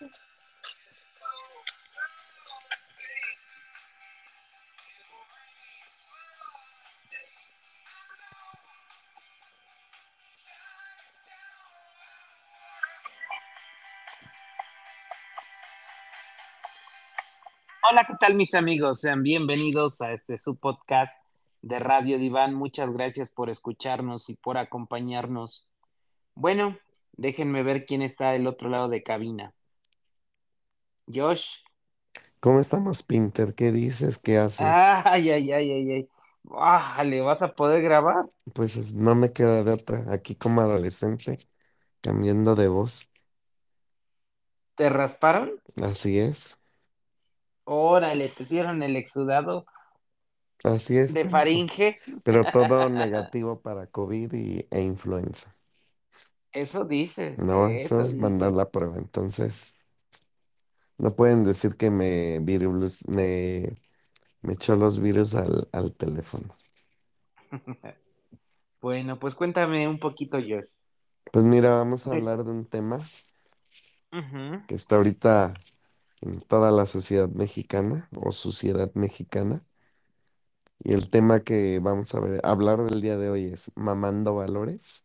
Hola, ¿qué tal mis amigos? Sean bienvenidos a este su podcast de Radio Diván. Muchas gracias por escucharnos y por acompañarnos. Bueno, déjenme ver quién está del otro lado de cabina. Josh. ¿Cómo estamos, Pinter? ¿Qué dices? ¿Qué haces? Ay, ay, ay, ay, ay. Bájale, ¿vas a poder grabar? Pues es- no me queda de otra. Aquí como adolescente, cambiando de voz. ¿Te rasparon? Así es. Órale, te hicieron el exudado Así es, de faringe. pero todo negativo para COVID y, e influenza. Eso dices, No, eso eso es mandar la prueba. Entonces, no pueden decir que me virus, me, me echó los virus al, al teléfono. Bueno, pues cuéntame un poquito, Josh. Pues mira, vamos a hablar de un tema Ujú. que está ahorita en toda la sociedad mexicana o sociedad mexicana. Y el tema que vamos a ver, hablar del día de hoy es mamando valores.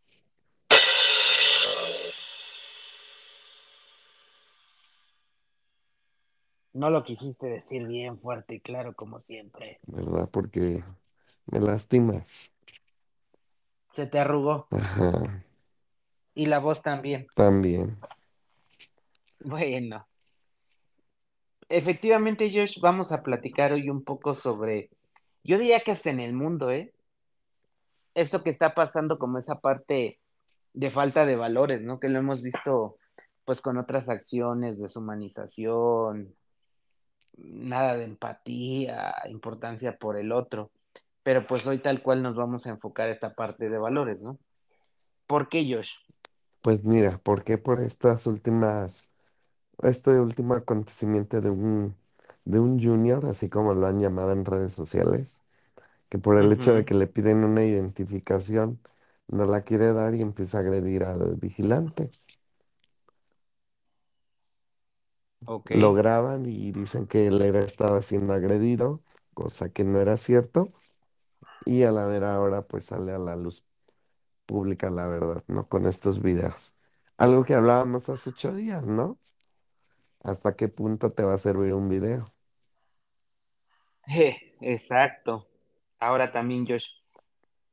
No lo quisiste decir bien fuerte y claro como siempre. ¿verdad? Porque me lastimas. Se te arrugó Ajá, y la voz también. también. Bueno, efectivamente, Josh, vamos a platicar hoy un poco sobre, yo diría que hasta en el mundo, ¿eh? Esto que está pasando como esa parte de falta de valores, ¿no? Que lo hemos visto pues con otras acciones, deshumanización, nada de empatía, importancia por el otro. Pero pues hoy tal cual nos vamos a enfocar esta parte de valores, ¿no? ¿Por qué, Josh? Pues mira, ¿por qué por estas últimas, este último acontecimiento de un, de un junior, así como lo han llamado en redes sociales, que por el hecho de que le piden una identificación, no la quiere dar y empieza a agredir al vigilante? Ok. Lo graban y dicen que él era, estaba siendo agredido, cosa que no era cierto, y a la vera hora pues sale a la luz pública la verdad, ¿no? Con estos videos. Algo que hablábamos hace ocho días, ¿no? ¿Hasta qué punto te va a servir un video? Exacto. Ahora también, Josh,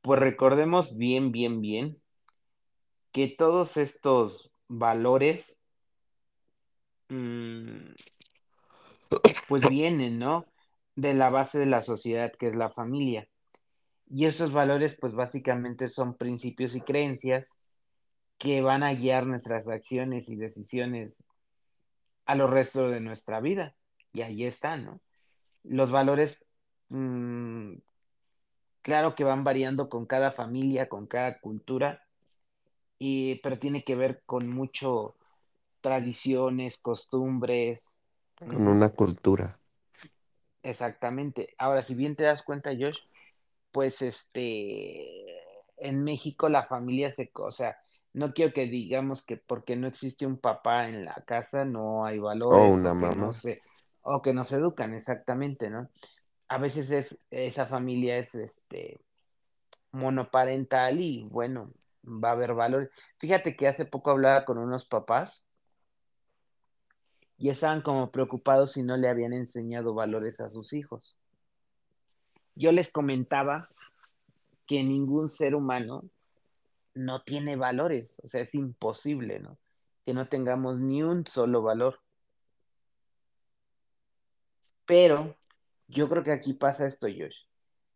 pues recordemos bien, bien, bien que todos estos valores, pues vienen, ¿no? De la base de la sociedad, que es la familia. Y esos valores, pues básicamente son principios y creencias que van a guiar nuestras acciones y decisiones a lo resto de nuestra vida. Y ahí están, ¿no? Los valores, mm, claro que van variando con cada familia, con cada cultura, y, pero tiene que ver con mucho tradiciones, costumbres. Con una cultura. exactamente. Ahora, si bien te das cuenta, Josh, pues este, en México la familia se, o sea, no quiero que digamos que porque no existe un papá en la casa no hay O valores una o que no se, o que no se educan, exactamente, ¿no? A veces es, esa familia es este monoparental y bueno, va a haber valores. Fíjate que hace poco hablaba con unos papás y estaban como preocupados si no le habían enseñado valores a sus hijos. Yo les comentaba que ningún ser humano no tiene valores, o sea, es imposible, ¿no? Que no tengamos ni un solo valor. Pero yo creo que aquí pasa esto, Josh.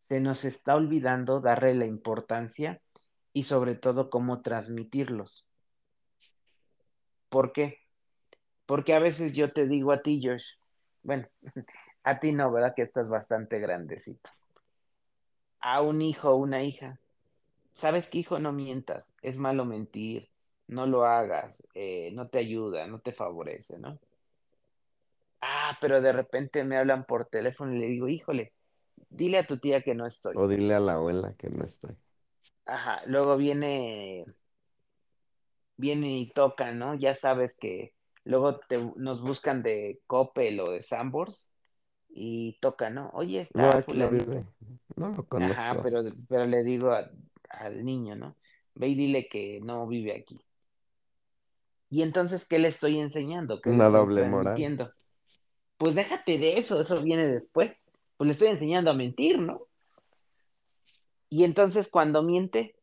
Se nos está olvidando darle la importancia y sobre todo cómo transmitirlos. ¿Por qué? Porque a veces yo te digo a ti, Josh, bueno, a ti no, ¿verdad? Que estás bastante grandecito. A un hijo o una hija, ¿sabes qué, hijo? No mientas, es malo mentir, no lo hagas, eh, no te ayuda, no te favorece, ¿no? Ah, pero de repente me hablan por teléfono y le digo, híjole, dile a tu tía que no estoy. O dile a la abuela que no estoy. Ajá, luego viene, viene y toca, ¿no? Ya sabes que luego te, nos buscan de Coppel o de Sambors y toca, ¿no? Oye, No, está aquí no vive. No lo Ajá, conozco. pero, pero le digo a- al niño, ¿no? Ve y dile que no vive aquí. Y entonces, ¿qué le estoy enseñando? ¿Qué Una doble moral. Pues déjate de eso, eso viene después. Pues le estoy enseñando a mentir, ¿no? Y entonces cuando miente,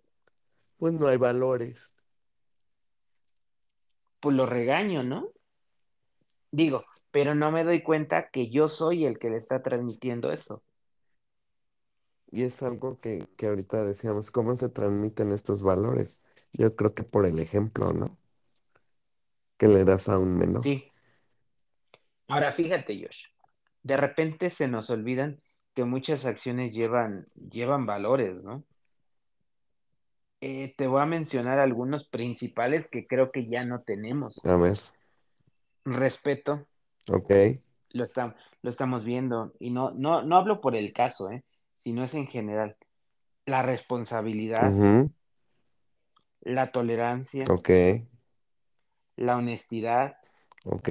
Pues no hay valores. pues lo regaño, ¿no? Digo, pero no me doy cuenta que yo soy el que le está transmitiendo eso. Y es algo que, que ahorita decíamos, ¿cómo se transmiten estos valores? Yo creo que por el ejemplo, ¿no? Que le das a un menor. Sí. Ahora fíjate, Josh, de repente se nos olvidan que muchas acciones llevan, llevan valores, ¿no? Eh, te voy a mencionar algunos principales que creo que ya no tenemos. A ver, Respeto, ok. lo, está, lo estamos viendo, y no, no, no hablo por el caso, ¿eh? sino es en general. La responsabilidad, la tolerancia, Ok, la honestidad, ok.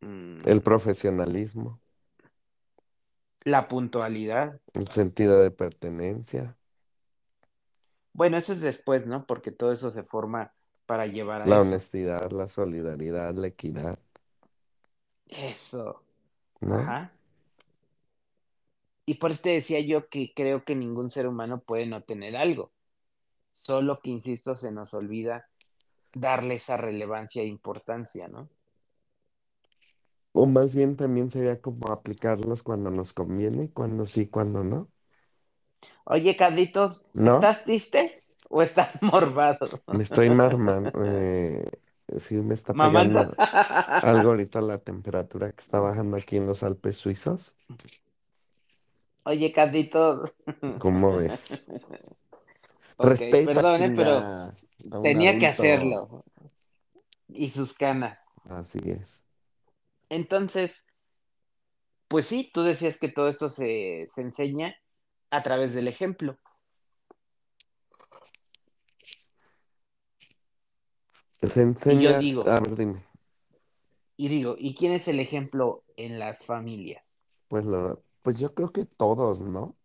mm, El profesionalismo, la puntualidad. el sentido de pertenencia, Bueno, eso es después, ¿no? Porque todo eso se forma para llevar a la eso. honestidad, la solidaridad, la equidad, Eso. ¿no? Ajá. Y por eso te decía yo que creo que ningún ser humano puede no tener algo. Solo que, insisto, se nos olvida darle esa relevancia e importancia, ¿no? O más bien también sería como aplicarlos cuando nos conviene, cuando sí, cuando no, Oye, Carlitos, ¿no? ¿estás triste o estás morbado? Me estoy marmando, eh, sí me está Mamando. pegando algo ahorita la temperatura que está bajando aquí en los Alpes suizos. Oye, Carlitos. ¿Cómo ves? Ok, Respeta, chinga, a un tenía que adulto. hacerlo. Y sus canas. Así es. Entonces, pues sí, tú decías que todo esto se, se enseña a través del ejemplo. Se Y yo enseña, digo, a ver, dime, y digo, ¿y quién es el ejemplo en las familias? pues lo, pues yo creo que todos, ¿no?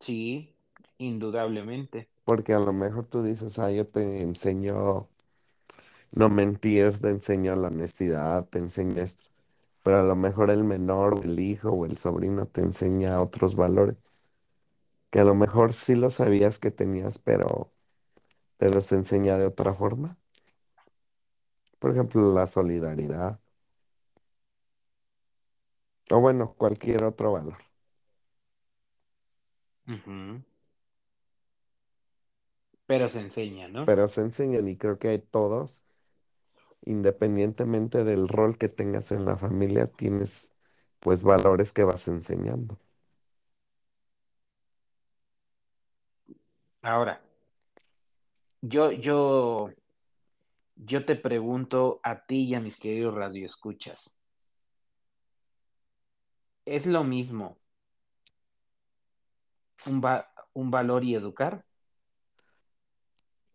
Sí, indudablemente. Porque a lo mejor tú dices, ah, yo te enseño no mentir, te enseño la honestidad, te enseño esto. Pero a lo mejor el menor o el hijo o el sobrino te enseña otros valores que a lo mejor sí lo sabías que tenías, pero te los enseña de otra forma. Por ejemplo, la solidaridad. O bueno, cualquier otro valor. Pero se enseña, ¿no? Pero se enseñan y creo que todos, independientemente del rol que tengas en la familia, tienes pues valores que vas enseñando. Ahora, yo, yo, yo te pregunto a ti y a mis queridos radioescuchas, ¿es lo mismo un, va- un valor y educar?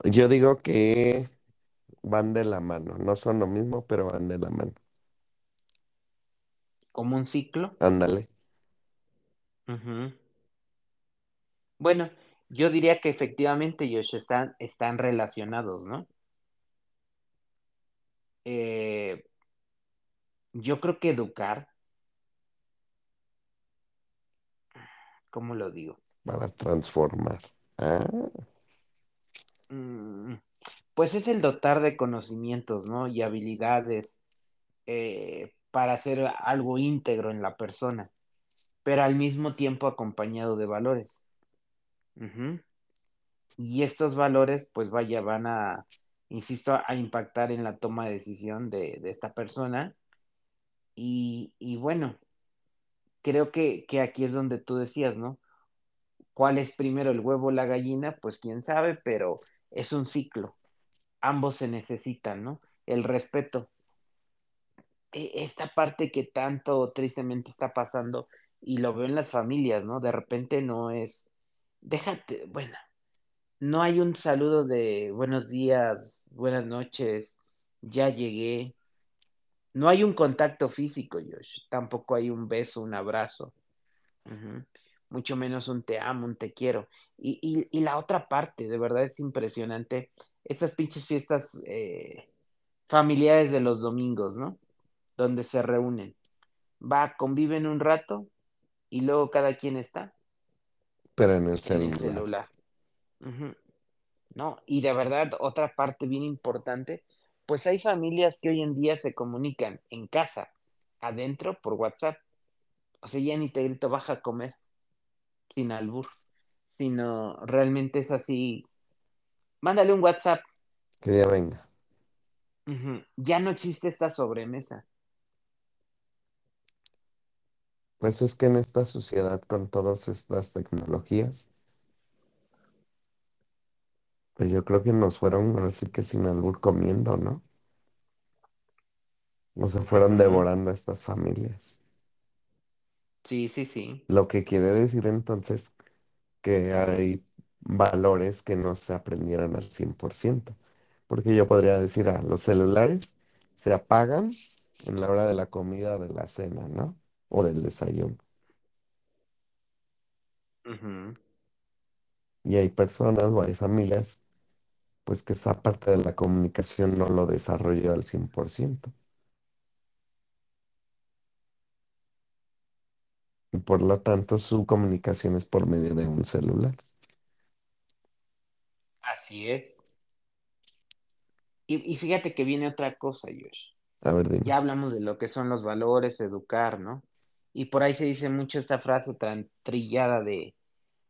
Yo digo que van de la mano, no son lo mismo, pero van de la mano. ¿Como un ciclo? Ándale. Bueno, yo diría que efectivamente, Josh, están, están relacionados, ¿no? Eh, yo creo que educar, ¿cómo lo digo? Para transformar. Ah, Mm, pues es el dotar de conocimientos, ¿no? Y habilidades eh, para hacer algo íntegro en la persona, pero al mismo tiempo acompañado de valores. Ujú. Y estos valores, pues vaya, van a, insisto, a impactar en la toma de decisión de, de esta persona. Y, y bueno, creo que, que aquí es donde tú decías, ¿no? ¿Cuál es primero el huevo o la gallina? Pues quién sabe, pero es un ciclo. Ambos se necesitan, ¿no? El respeto. E- Esta parte que tanto tristemente está pasando y lo veo en las familias, ¿no? De repente no es, déjate, bueno. No hay un saludo de buenos días, buenas noches, ya llegué. No hay un contacto físico, Josh. Tampoco hay un beso, un abrazo. Mucho menos un te amo, un te quiero. Y, y, y la otra parte, de verdad es impresionante. Estas pinches fiestas eh, familiares de los domingos, ¿no? Donde se reúnen. Va, conviven un rato y luego cada quien está pero en el en el celular. celular. ¿no? Y de verdad, otra parte bien importante, pues hay familias que hoy en día se comunican en casa, adentro, por WhatsApp. O sea, ya ni te grito baja a comer, sin albur, sino realmente es así. Mándale un WhatsApp. Que ya venga. Ya no existe esta sobremesa. Pues es que en esta sociedad con todas estas tecnologías, pues yo creo que nos fueron así que sin albur comiendo, ¿no? O se fueron Ujú. devorando a estas familias. Sí, sí, sí. Lo que quiere decir entonces que hay valores que no se aprendieron al 100%. Porque yo podría decir, ah, los celulares se apagan en la hora de la comida o de la cena, ¿no? O del desayuno. Ujú. Y hay personas o hay familias, pues que esa parte de la comunicación no lo desarrolló al 100%. Y por lo tanto su comunicación es por medio de un celular. Así es. Y, y fíjate que viene otra cosa, Josh. A ver, dime. Ya hablamos de lo que son los valores, educar, ¿no? Y por ahí se dice mucho esta frase tan trillada de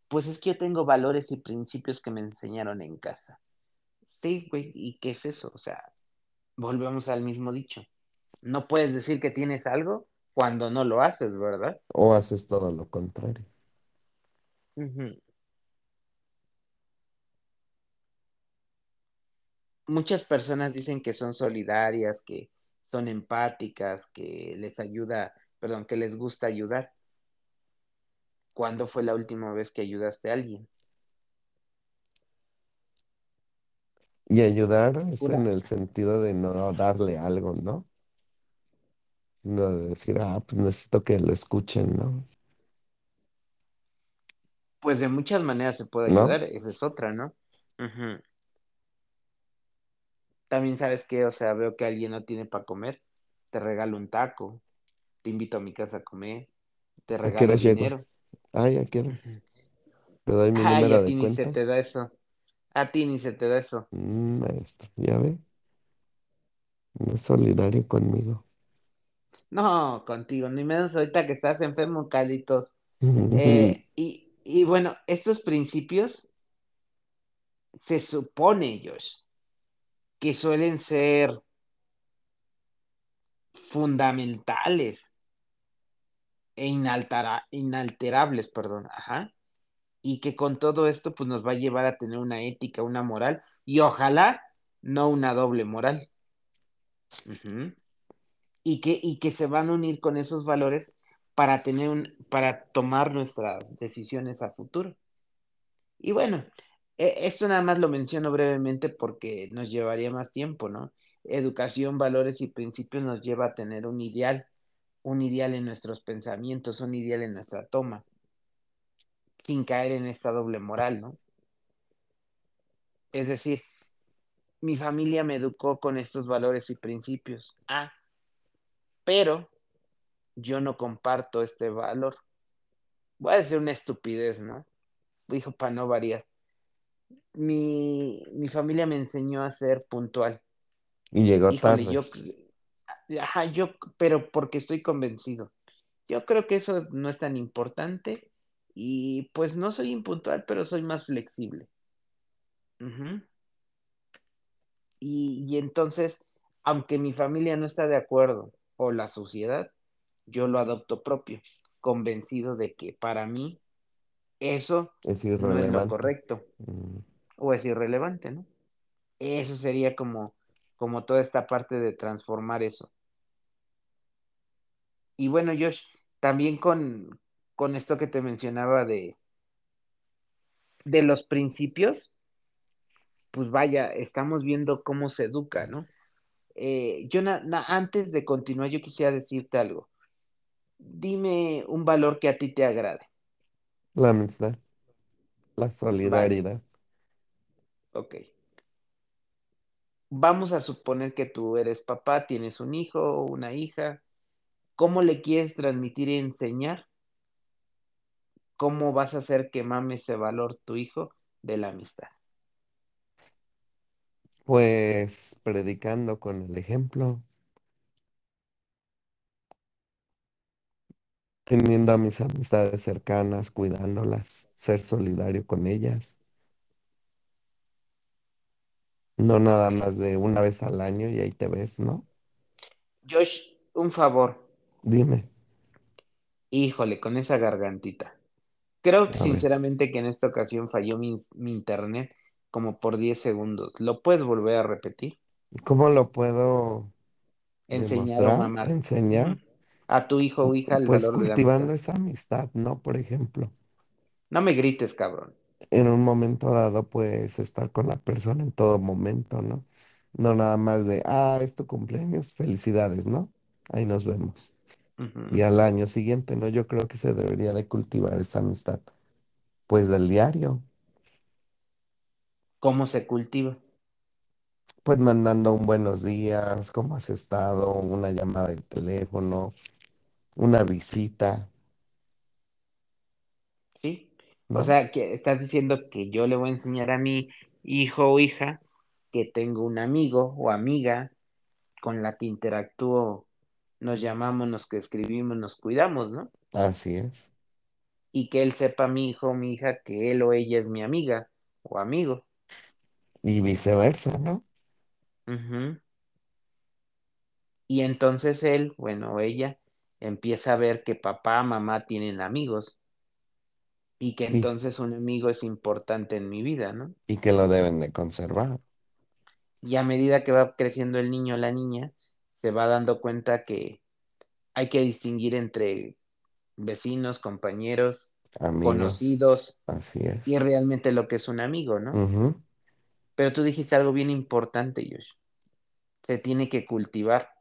Pues es que yo tengo valores y principios que me enseñaron en casa. Sí, güey, ¿y qué es eso? O sea, volvemos al mismo dicho. No puedes decir que tienes algo cuando no lo haces, ¿verdad? O haces todo lo contrario. Muchas personas dicen que son solidarias, que son empáticas, que les ayuda, perdón, que les gusta ayudar. ¿Cuándo fue la última vez que ayudaste a alguien? Y ayudar es en el sentido de no darle algo, ¿no? Sino de decir, ah, pues necesito que lo escuchen, ¿no? pues de muchas maneras se puede ¿No? ayudar, esa es otra, ¿no? También sabes que, o sea, veo que alguien no tiene para comer, te regalo un taco, te invito a mi casa a comer, te ¿A qué regalo dinero. Ay, ¿a qué horas? ¿Te doy mi Ay, número a de ti ni se te da eso, a ti ni se te da eso. Mm, maestro, ya ve, no es solidario conmigo. No, contigo, ni menos ahorita que estás enfermo, Carlitos. Eh, y, y bueno, estos principios se supone, Josh, que suelen ser fundamentales e inaltera- inalterables, perdón, ajá y que con todo esto pues nos va a llevar a tener una ética, una moral y ojalá no una doble moral. Y que, y que se van a unir con esos valores para tener un, para tomar nuestras decisiones a futuro. Y bueno, eh, esto nada más lo menciono brevemente porque nos llevaría más tiempo, ¿no? Educación, valores y principios nos lleva a tener un ideal, un ideal en nuestros pensamientos, un ideal en nuestra toma, sin caer en esta doble moral, ¿no? Es decir, mi familia me educó con estos valores y principios. Ah, pero yo no comparto este valor. Voy a decir una estupidez, ¿no? Dijo para no variar. Mi, mi familia me enseñó a ser puntual. Y llegó Híjole, tarde. yo, ajá, yo, pero porque estoy convencido. Yo creo que eso no es tan importante y pues no soy impuntual, pero soy más flexible. Y, y entonces, aunque mi familia no está de acuerdo o la sociedad, yo lo adopto propio, convencido de que para mí eso Es no es lo correcto Mm, o es irrelevante, ¿no? Eso sería como, como toda esta parte de transformar eso. Y bueno, Josh, también con, con esto que te mencionaba de, de los principios, pues vaya, estamos viendo cómo se educa, ¿no? Eh, yo na- na- antes de continuar, yo quisiera decirte algo. Dime un valor que a ti te agrade. La amistad, la Vale, solidaridad. ok. Vamos a suponer que tú eres papá, tienes un hijo o una hija. ¿Cómo le quieres transmitir y enseñar? ¿Cómo vas a hacer que mame ese valor tu hijo de la amistad? Pues predicando con el ejemplo, teniendo a mis amistades cercanas, cuidándolas, ser solidario con ellas. No nada más de una vez al año y ahí te ves, ¿no? Josh, un favor. Dime, Híjole, con esa gargantita. Creo que a sinceramente que en esta ocasión falló mi, mi internet como por 10 segundos. ¿Lo puedes volver a repetir? ¿cómo lo puedo Enseñar demostrar, mamar. enseñar? A tu hijo o hija el Pues valor de la amistad. cultivando esa amistad, ¿no? Por ejemplo, No me grites, cabrón. en un momento dado puedes estar con la persona en todo momento, ¿no? No nada más de, ah, es tu cumpleaños, felicidades, ¿no? Ahí nos vemos. Y al año siguiente, ¿no? Yo creo que se debería de cultivar esa amistad, pues del diario, ¿Cómo se cultiva? pues mandando un buenos días, ¿cómo has estado? Una llamada de teléfono, una visita, ¿Sí? O sea, que estás diciendo que yo le voy a enseñar a mi hijo o hija que tengo un amigo o amiga con la que interactúo, nos llamamos, nos que escribimos, nos cuidamos, ¿no? Así es. Y que él sepa, mi hijo mi hija, que él o ella es mi amiga o amigo. Y viceversa, ¿no? Y entonces él, bueno, o ella, empieza a ver que papá, mamá tienen amigos y que Y, entonces un amigo es importante en mi vida, ¿no? y que lo deben de conservar. Y a medida que va creciendo el niño o la niña, se va dando cuenta que hay que distinguir entre vecinos, compañeros, Amigos, conocidos así y es. realmente lo que es un amigo, ¿no? Pero tú dijiste algo bien importante, Josh. Se tiene que cultivar.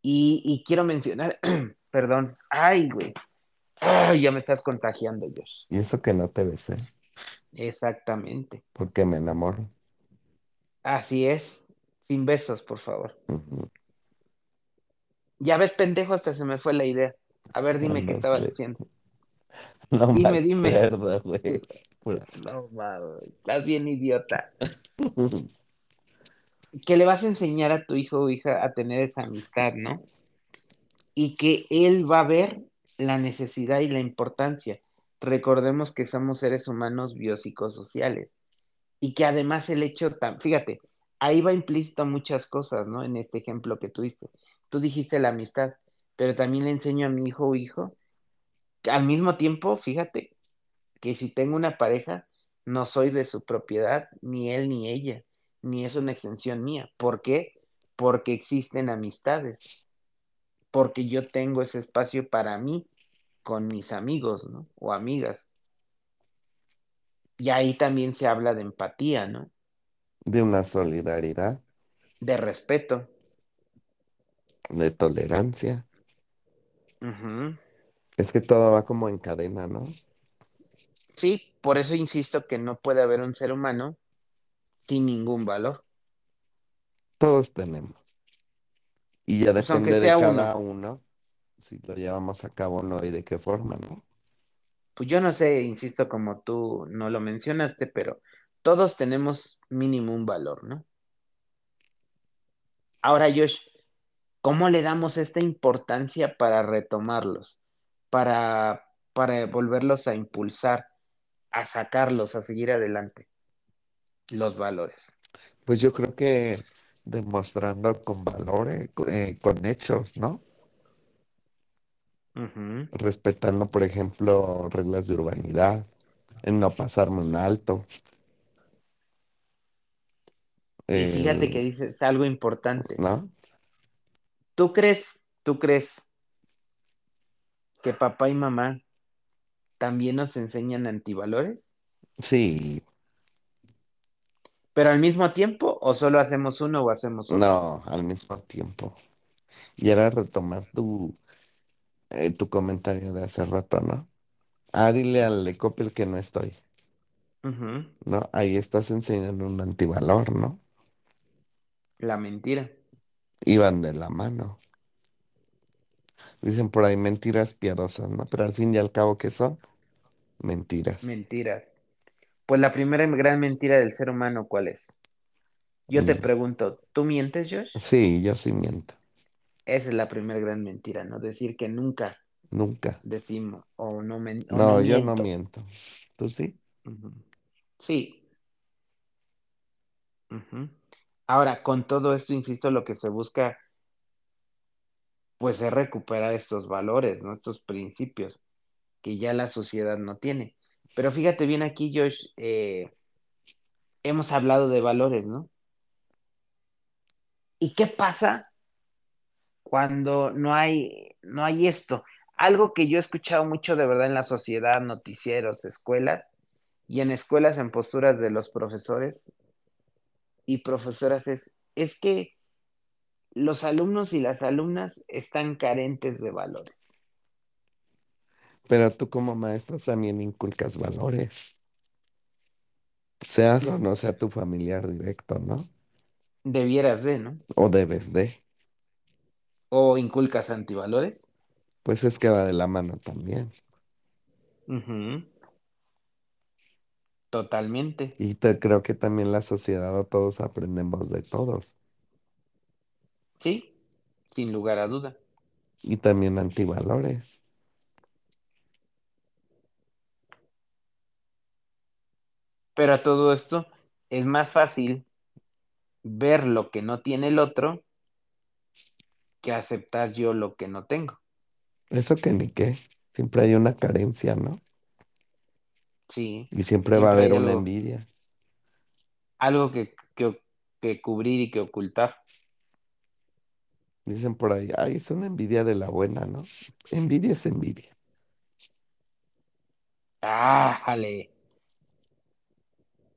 Y, y quiero mencionar, perdón, ay, güey, ay, ya me estás contagiando, Josh. Y eso que no te besé, Exactamente. porque me enamoro. Así es. Sin besos, por favor. Ya ves, pendejo, hasta se me fue la idea. A ver, No dime qué lo estabas sé, diciendo. no me Dime, dime. acuerdo, güey. No, mames, estás bien idiota. Que le vas a enseñar a tu hijo o hija a tener esa amistad, ¿no? Y que él va a ver la necesidad y la importancia. Recordemos que somos seres humanos biopsicosociales y que además el hecho, tan, fíjate, ahí va implícito muchas cosas, ¿no? En este ejemplo que tú diste. Tú dijiste la amistad, pero también le enseño a mi hijo o hijo, al mismo tiempo, fíjate, que si tengo una pareja, no soy de su propiedad, ni él ni ella, ni es una extensión mía. ¿Por qué? Porque existen amistades, porque yo tengo ese espacio para mí con mis amigos, ¿no? O amigas. Y ahí también se habla de empatía, ¿no? De una solidaridad, De respeto. De tolerancia. Es que todo va como en cadena, ¿no? Sí, por eso insisto que no puede haber un ser humano sin ningún valor. Todos tenemos. Y ya Pues depende de sea uno. cada uno si lo llevamos a cabo o no y de qué forma, ¿no? Pues yo no sé, insisto, como tú no lo mencionaste, pero todos tenemos mínimo un valor, ¿no? Ahora, Josh, ¿cómo le damos esta importancia para retomarlos, para, para volverlos a impulsar, a sacarlos, a seguir adelante, los valores? Pues yo creo que demostrando con valores, eh, con hechos, ¿no? Respetando, por ejemplo, reglas de urbanidad, en no pasarme un alto, Y fíjate que el- dices algo importante. ¿no? ¿Tú crees, tú crees que papá y mamá también nos enseñan antivalores? Sí, ¿Pero al mismo tiempo o solo hacemos uno o hacemos otro? No, al mismo tiempo. Y era retomar tu, eh, tu comentario de hace rato, ¿no? Ah, dile al de Coppel que no estoy, ¿no? Ahí estás enseñando un antivalor, ¿no? La mentira. Iban de la mano. Dicen por ahí mentiras piadosas, ¿no? Pero al fin y al cabo, ¿qué son? Mentiras. Mentiras. Pues la primera gran mentira del ser humano, ¿cuál es? Yo te Mm, pregunto, ¿tú mientes, Josh? Sí, yo sí miento. Esa es la primera gran mentira, ¿no? Decir que nunca Nunca. decimos o no, o no No, yo no miento. ¿Tú sí? Sí. Ahora, con todo esto, insisto, lo que se busca, pues, es recuperar estos valores, ¿no? Estos principios que ya la sociedad no tiene. Pero fíjate bien aquí, Josh, eh, hemos hablado de valores, ¿no? ¿Y qué pasa cuando no hay, no hay esto? Algo que yo he escuchado mucho de verdad en la sociedad, noticieros, escuelas, y en escuelas en posturas de los profesores y profesoras es, es que los alumnos y las alumnas están carentes de valores. Pero tú como maestro también inculcas valores. Seas o no sea tu familiar directo, ¿no? Debieras de, ¿no? O debes de. O inculcas antivalores. Pues es que va de la mano también. Totalmente. Y te, creo que también la sociedad o todos aprendemos de todos. Sí, sin lugar a duda. Y también antivalores. Pero a todo esto es más fácil ver lo que no tiene el otro que aceptar yo lo que no tengo. Eso que ni qué. Siempre hay una carencia, ¿no? Sí, Y siempre va a haber una algo, envidia. algo que, que, que cubrir y que ocultar. Dicen por ahí, ay, es una envidia de la buena, ¿no? Envidia es envidia. ¡Ah, jale!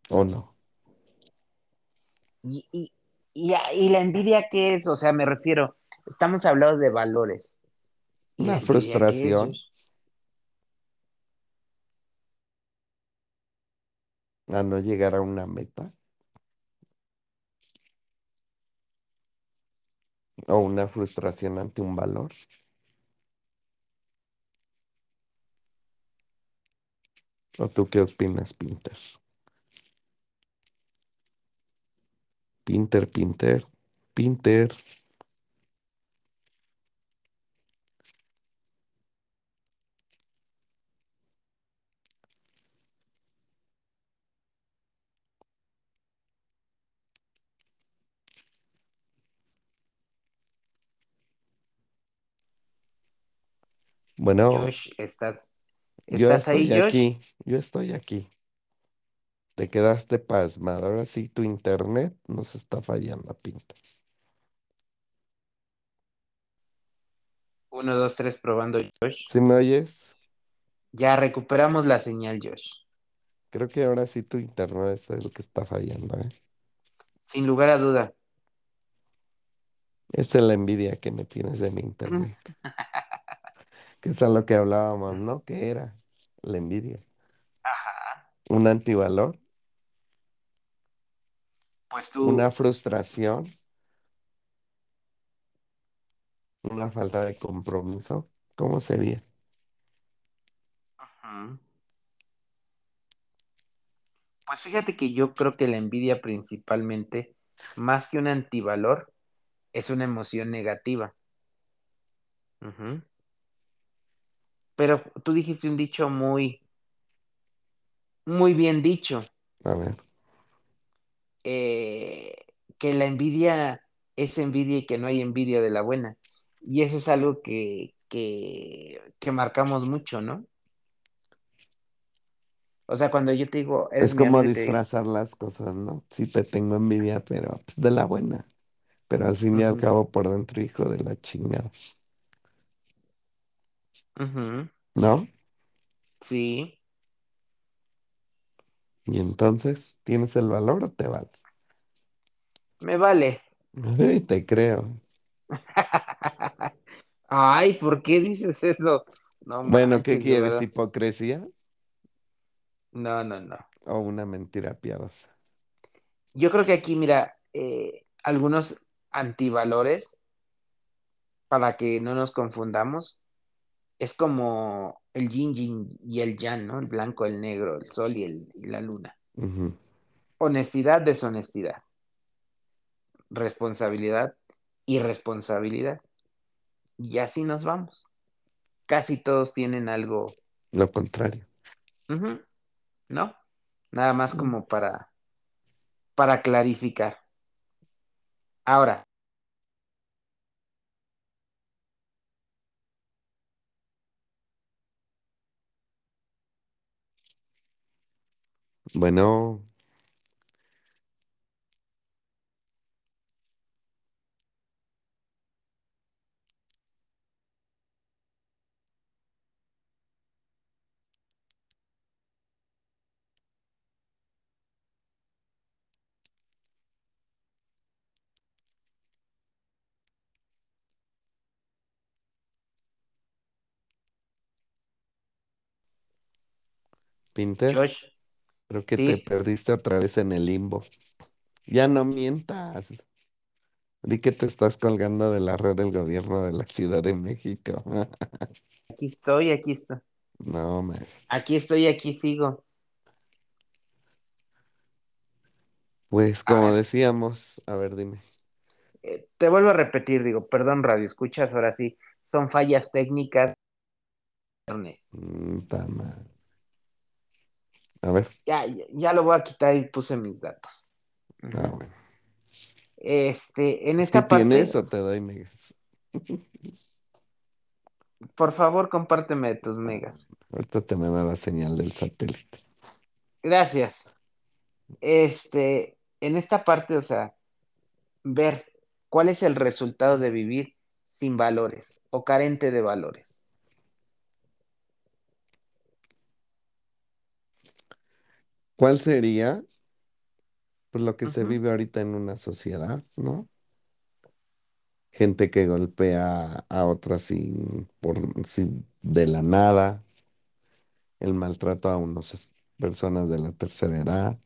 ¿O no? Y, y, y, y la envidia qué es? O sea, me refiero, estamos hablando de valores. ¿Y la Una es, frustración Josh? A no llegar a una meta. O una frustración ante un valor. ¿O tú qué opinas, Pinter? Pinter, Pinter, Pinter. Bueno, Josh, ¿estás, yo estás estoy ahí, Josh? aquí, yo estoy aquí. Te quedaste pasmado. Ahora sí, tu internet nos está fallando, Pinter. Uno, dos, tres, probando, Josh. ¿Sí me oyes? Ya recuperamos la señal, Josh. Creo que ahora sí tu internet es el que está fallando, ¿eh? Sin lugar a duda. Esa es la envidia que me tienes de mi internet. Que es a lo que hablábamos, ¿no? ¿Qué era? La envidia. Ajá. Un antivalor, Pues una tú, frustración, una falta de compromiso. ¿Cómo sería? Ujú. Pues fíjate que yo creo que la envidia principalmente, más que un antivalor, es una emoción negativa. Ujú. Pero tú dijiste un dicho muy, muy bien dicho, A ver, eh, que la envidia es envidia y que no hay envidia de la buena. Y eso es algo que, que, que marcamos mucho, ¿no? O sea, cuando yo te digo, es como digo, disfrazar las cosas, ¿no? Sí te tengo envidia, pero pues de la buena. Pero al fin y al "Ujú, cabo por dentro, hijo de la chingada, ujú, ¿no? sí, Y entonces, ¿tienes el valor o te vale? Me vale. Sí, te creo. Ay, ¿por qué dices eso? No Bueno, ¿qué manches, de quieres? verdad. ¿Hipocresía No, no, no. o una mentira piadosa? Yo creo que aquí, mira, eh, algunos antivalores, para que no nos confundamos, es como el yin yin y el yang, ¿no? El blanco, el negro, el sol y, el, y la luna. Honestidad, deshonestidad. Responsabilidad, irresponsabilidad. Y así nos vamos. Casi todos tienen algo, Lo contrario. ¿no? Nada más Mm. como para, para clarificar. Ahora, Bueno, Pinter, Josh, creo que te sí, perdiste otra vez en el limbo. Ya no mientas. Di que te estás colgando de la red del gobierno de la Ciudad de México. aquí estoy, aquí estoy. No, man. Aquí estoy, aquí sigo. Pues A como ver, decíamos, a ver, dime. eh, te vuelvo a repetir, digo, perdón, radio, escuchas, ahora sí, son fallas técnicas. internet. Mm, ta madre. A ver, Ya, ya, ya lo voy a quitar y puse mis datos. ah, bueno. Este, en ¿Sí esta tienes parte, o te doy megas? por favor, compárteme tus megas. Ahorita te me da la señal del satélite. Gracias. Este, en esta parte, o sea, ver cuál es el resultado de vivir sin valores o carente de valores. ¿Cuál sería pues, lo que se Ujú. vive ahorita en una sociedad, ¿no? Gente que golpea a otra sin, por, sin, de la nada, el maltrato a unas personas de la tercera edad,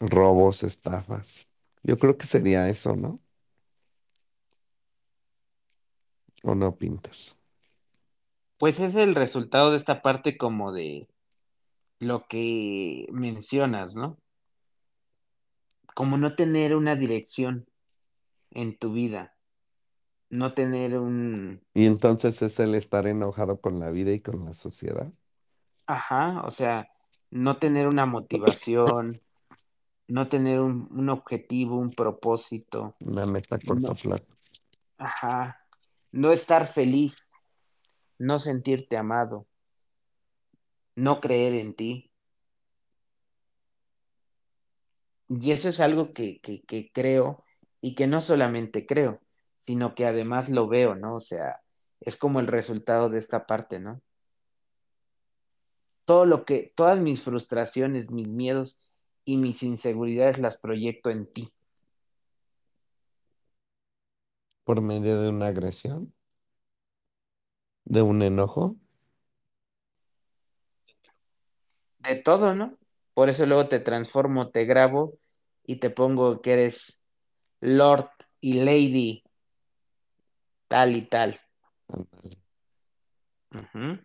robos, estafas. Yo creo que sería eso, ¿no? ¿O no pintas? Pues es el resultado de esta parte como de lo que mencionas, ¿no? Como no tener una dirección en tu vida, no tener un, Y entonces es el estar enojado con la vida y con la sociedad. ajá, o sea, no tener una motivación, no tener un, un objetivo, un propósito, Una meta a corto no, plazo. ajá, no estar feliz, no sentirte amado, no creer en ti. Y eso es algo que, que, creo y que no solamente creo, sino que además lo veo, ¿no? O sea, es como el resultado de esta parte, ¿no? Todo lo que, todas mis frustraciones, mis miedos y mis inseguridades las proyecto en ti. Por medio de una agresión, de un enojo. De todo, ¿no? Por eso luego te transformo, te grabo y te pongo que eres Lord y Lady tal y tal. Ándale. Ujú.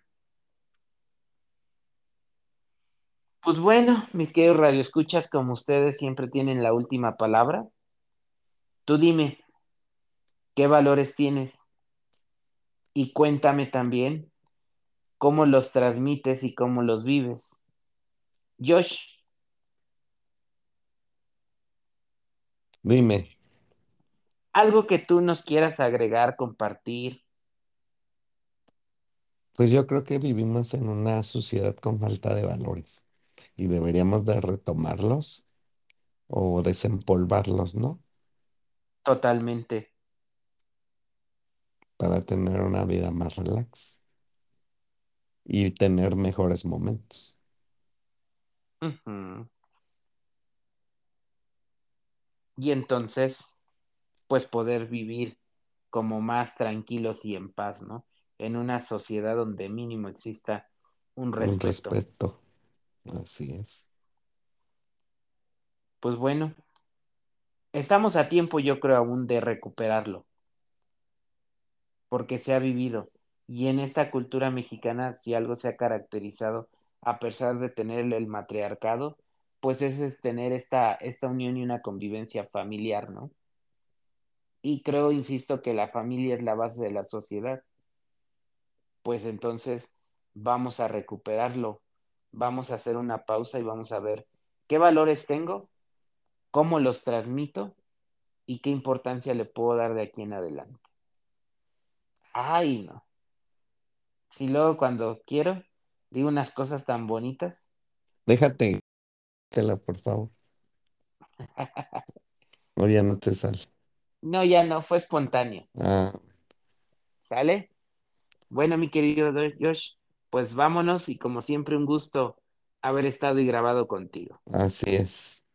Pues bueno, mis queridos radioescuchas, como ustedes siempre tienen la última palabra, tú dime, ¿qué valores tienes? Y cuéntame también cómo los transmites y cómo los vives. Josh, Dime, algo que tú nos quieras agregar, compartir, pues yo creo que vivimos en una sociedad con falta de valores y deberíamos de retomarlos o desempolvarlos, ¿no? totalmente. Para tener una vida más relax y tener mejores momentos. Y entonces, pues poder vivir como más tranquilos y en paz, ¿no? En una sociedad donde mínimo exista un respeto. Un respeto. Así es. Pues bueno, estamos a tiempo, yo creo, aún de recuperarlo, porque se ha vivido. Y en esta cultura mexicana, si algo se ha caracterizado, a pesar de tener el matriarcado, pues es, tener esta, esta unión y una convivencia familiar, ¿no? Y creo, insisto, que la familia es la base de la sociedad. Pues entonces vamos a recuperarlo, vamos a hacer una pausa y vamos a ver qué valores tengo, cómo los transmito y qué importancia le puedo dar de aquí en adelante. Ay, no. Si luego cuando quiero digo unas cosas tan bonitas. Déjate, tela, por favor. o ya no te sale. No, ya no, fue espontáneo. Ah, ¿Sale? Bueno, mi querido Josh, pues vámonos y como siempre un gusto haber estado y grabado contigo. así es.